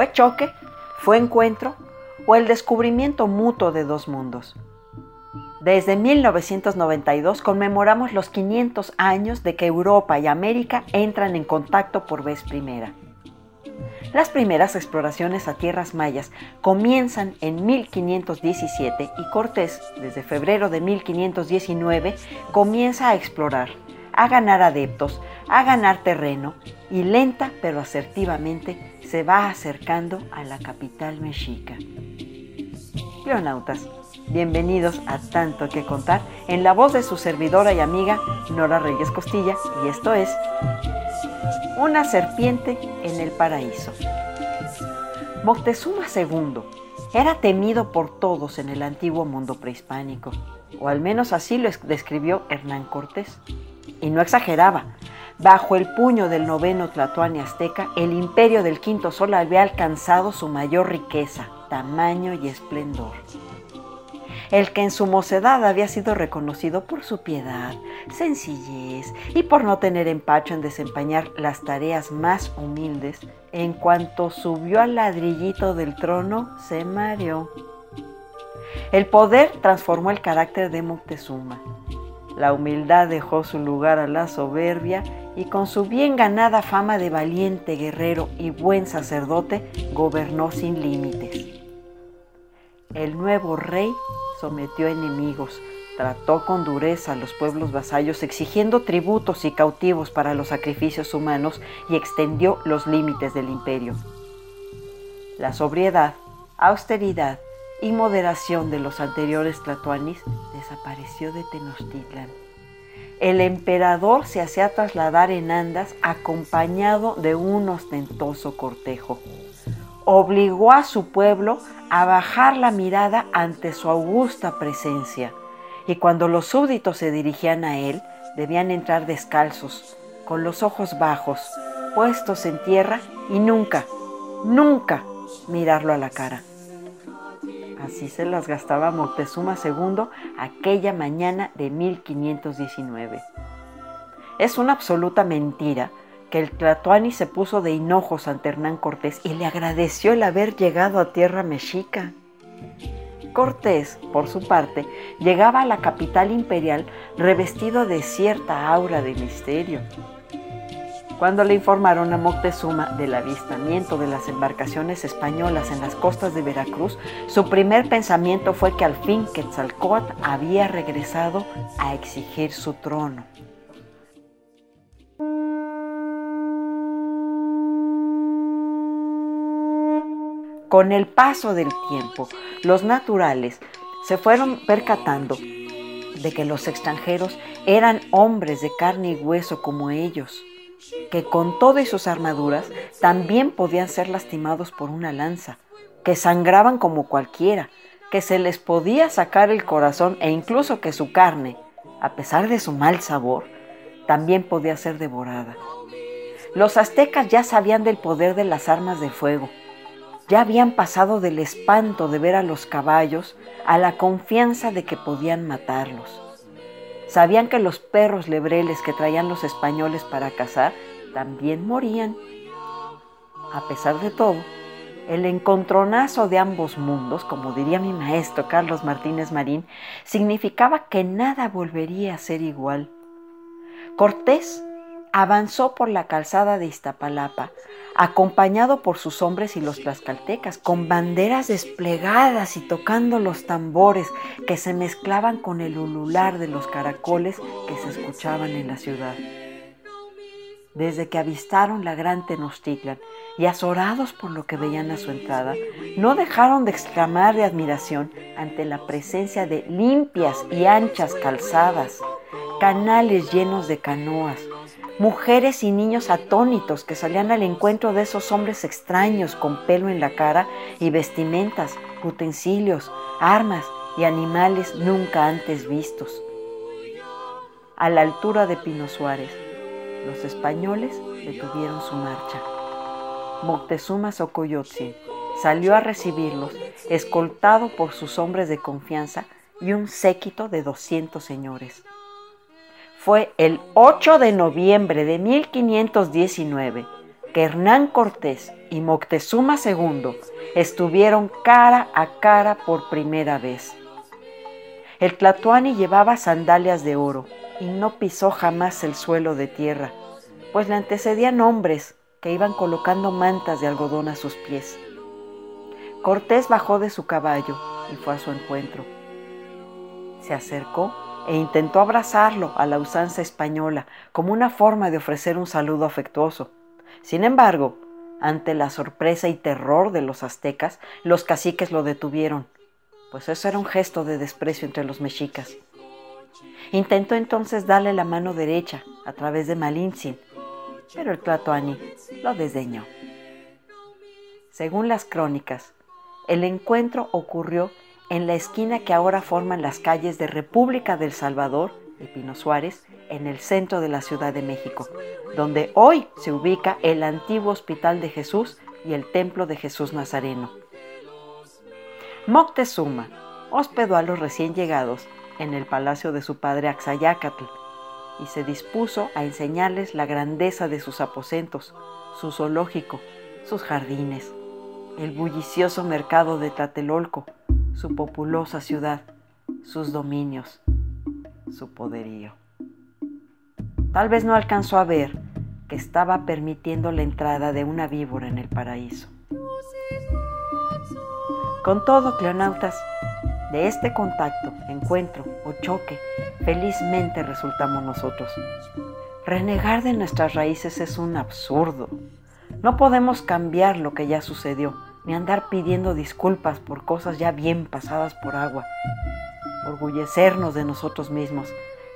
¿Fue choque? ¿Fue encuentro? ¿O el descubrimiento mutuo de dos mundos? Desde 1992 conmemoramos los 500 años de que Europa y América entran en contacto por vez primera. Las primeras exploraciones a tierras mayas comienzan en 1517 y Cortés, desde febrero de 1519, comienza a explorar, a ganar adeptos, a ganar terreno y lenta pero asertivamente se va acercando a la capital mexica. Leonautas, bienvenidos a Tanto que Contar en la voz de su servidora y amiga Nora Reyes Costilla y esto es Una serpiente en el paraíso. Moctezuma II era temido por todos en el antiguo mundo prehispánico, o al menos así lo describió Hernán Cortés. Y no exageraba, Bajo el puño del noveno Tlatoani azteca, el imperio del quinto sol había alcanzado su mayor riqueza, tamaño y esplendor. El que en su mocedad había sido reconocido por su piedad, sencillez y por no tener empacho en desempeñar las tareas más humildes, en cuanto subió al ladrillito del trono, se mareó. El poder transformó el carácter de Moctezuma. La humildad dejó su lugar a la soberbia y con su bien ganada fama de valiente guerrero y buen sacerdote, gobernó sin límites. El nuevo rey sometió enemigos, trató con dureza a los pueblos vasallos, exigiendo tributos y cautivos para los sacrificios humanos y extendió los límites del imperio. La sobriedad, austeridad y moderación de los anteriores tlatoanis desapareció de Tenochtitlan el emperador se hacía trasladar en andas acompañado de un ostentoso cortejo. Obligó a su pueblo a bajar la mirada ante su augusta presencia, y cuando los súbditos se dirigían a él, debían entrar descalzos, con los ojos bajos, puestos en tierra y nunca, nunca mirarlo a la cara. Así se las gastaba Moctezuma II aquella mañana de 1519. Es una absoluta mentira que el Tlatoani se puso de hinojos ante Hernán Cortés y le agradeció el haber llegado a tierra mexica. Cortés, por su parte, llegaba a la capital imperial revestido de cierta aura de misterio. Cuando le informaron a Moctezuma del avistamiento de las embarcaciones españolas en las costas de Veracruz, su primer pensamiento fue que al fin Quetzalcóatl había regresado a exigir su trono. Con el paso del tiempo, los naturales se fueron percatando de que los extranjeros eran hombres de carne y hueso como ellos que con todas sus armaduras también podían ser lastimados por una lanza, que sangraban como cualquiera, que se les podía sacar el corazón e incluso que su carne, a pesar de su mal sabor, también podía ser devorada. Los aztecas ya sabían del poder de las armas de fuego, ya habían pasado del espanto de ver a los caballos a la confianza de que podían matarlos. Sabían que los perros lebreles que traían los españoles para cazar también morían. A pesar de todo, el encontronazo de ambos mundos, como diría mi maestro Carlos Martínez Marín, significaba que nada volvería a ser igual. Cortés avanzó por la calzada de Iztapalapa, acompañado por sus hombres y los tlaxcaltecas, con banderas desplegadas y tocando los tambores que se mezclaban con el ulular de los caracoles que se escuchaban en la ciudad. Desde que avistaron la gran Tenochtitlan y azorados por lo que veían a su entrada, no dejaron de exclamar de admiración ante la presencia de limpias y anchas calzadas, canales llenos de canoas, mujeres y niños atónitos que salían al encuentro de esos hombres extraños con pelo en la cara y vestimentas, utensilios, armas y animales nunca antes vistos. A la altura de Pino Suárez, los españoles detuvieron su marcha. Moctezuma Xocoyotzin salió a recibirlos, escoltado por sus hombres de confianza y un séquito de 200 señores fue el 8 de noviembre de 1519 que Hernán Cortés y Moctezuma II estuvieron cara a cara por primera vez. El Tlatoani llevaba sandalias de oro y no pisó jamás el suelo de tierra, pues le antecedían hombres que iban colocando mantas de algodón a sus pies. Cortés bajó de su caballo y fue a su encuentro. Se acercó e intentó abrazarlo a la usanza española como una forma de ofrecer un saludo afectuoso. Sin embargo, ante la sorpresa y terror de los aztecas, los caciques lo detuvieron, pues eso era un gesto de desprecio entre los mexicas. Intentó entonces darle la mano derecha a través de Malintzin, pero el Tlatoani lo desdeñó. Según las crónicas, el encuentro ocurrió en la esquina que ahora forman las calles de República del Salvador y Pino Suárez, en el centro de la Ciudad de México, donde hoy se ubica el antiguo Hospital de Jesús y el Templo de Jesús Nazareno. Moctezuma hospedó a los recién llegados en el palacio de su padre Axayácatl y se dispuso a enseñarles la grandeza de sus aposentos, su zoológico, sus jardines, el bullicioso mercado de Tlatelolco, su populosa ciudad, sus dominios, su poderío. Tal vez no alcanzó a ver que estaba permitiendo la entrada de una víbora en el paraíso. Con todo, cleonautas, de este contacto, encuentro o choque, felizmente resultamos nosotros. Renegar de nuestras raíces es un absurdo. No podemos cambiar lo que ya sucedió ni andar pidiendo disculpas por cosas ya bien pasadas por agua. Orgullecernos de nosotros mismos,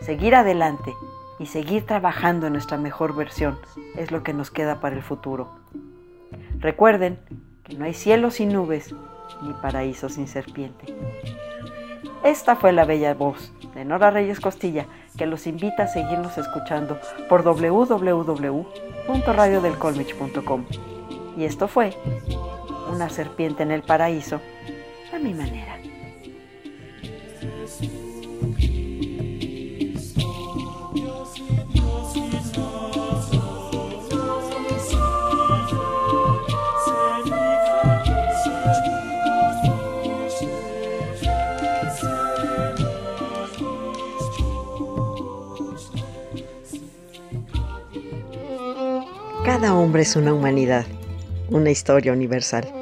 seguir adelante y seguir trabajando en nuestra mejor versión es lo que nos queda para el futuro. Recuerden que no hay cielo sin nubes ni paraíso sin serpiente. Esta fue la bella voz de Nora Reyes Costilla que los invita a seguirnos escuchando por www.radiodelcolmich.com. Y esto fue una serpiente en el paraíso a mi manera. Cada hombre es una humanidad, una historia universal.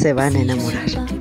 se van a enamorar.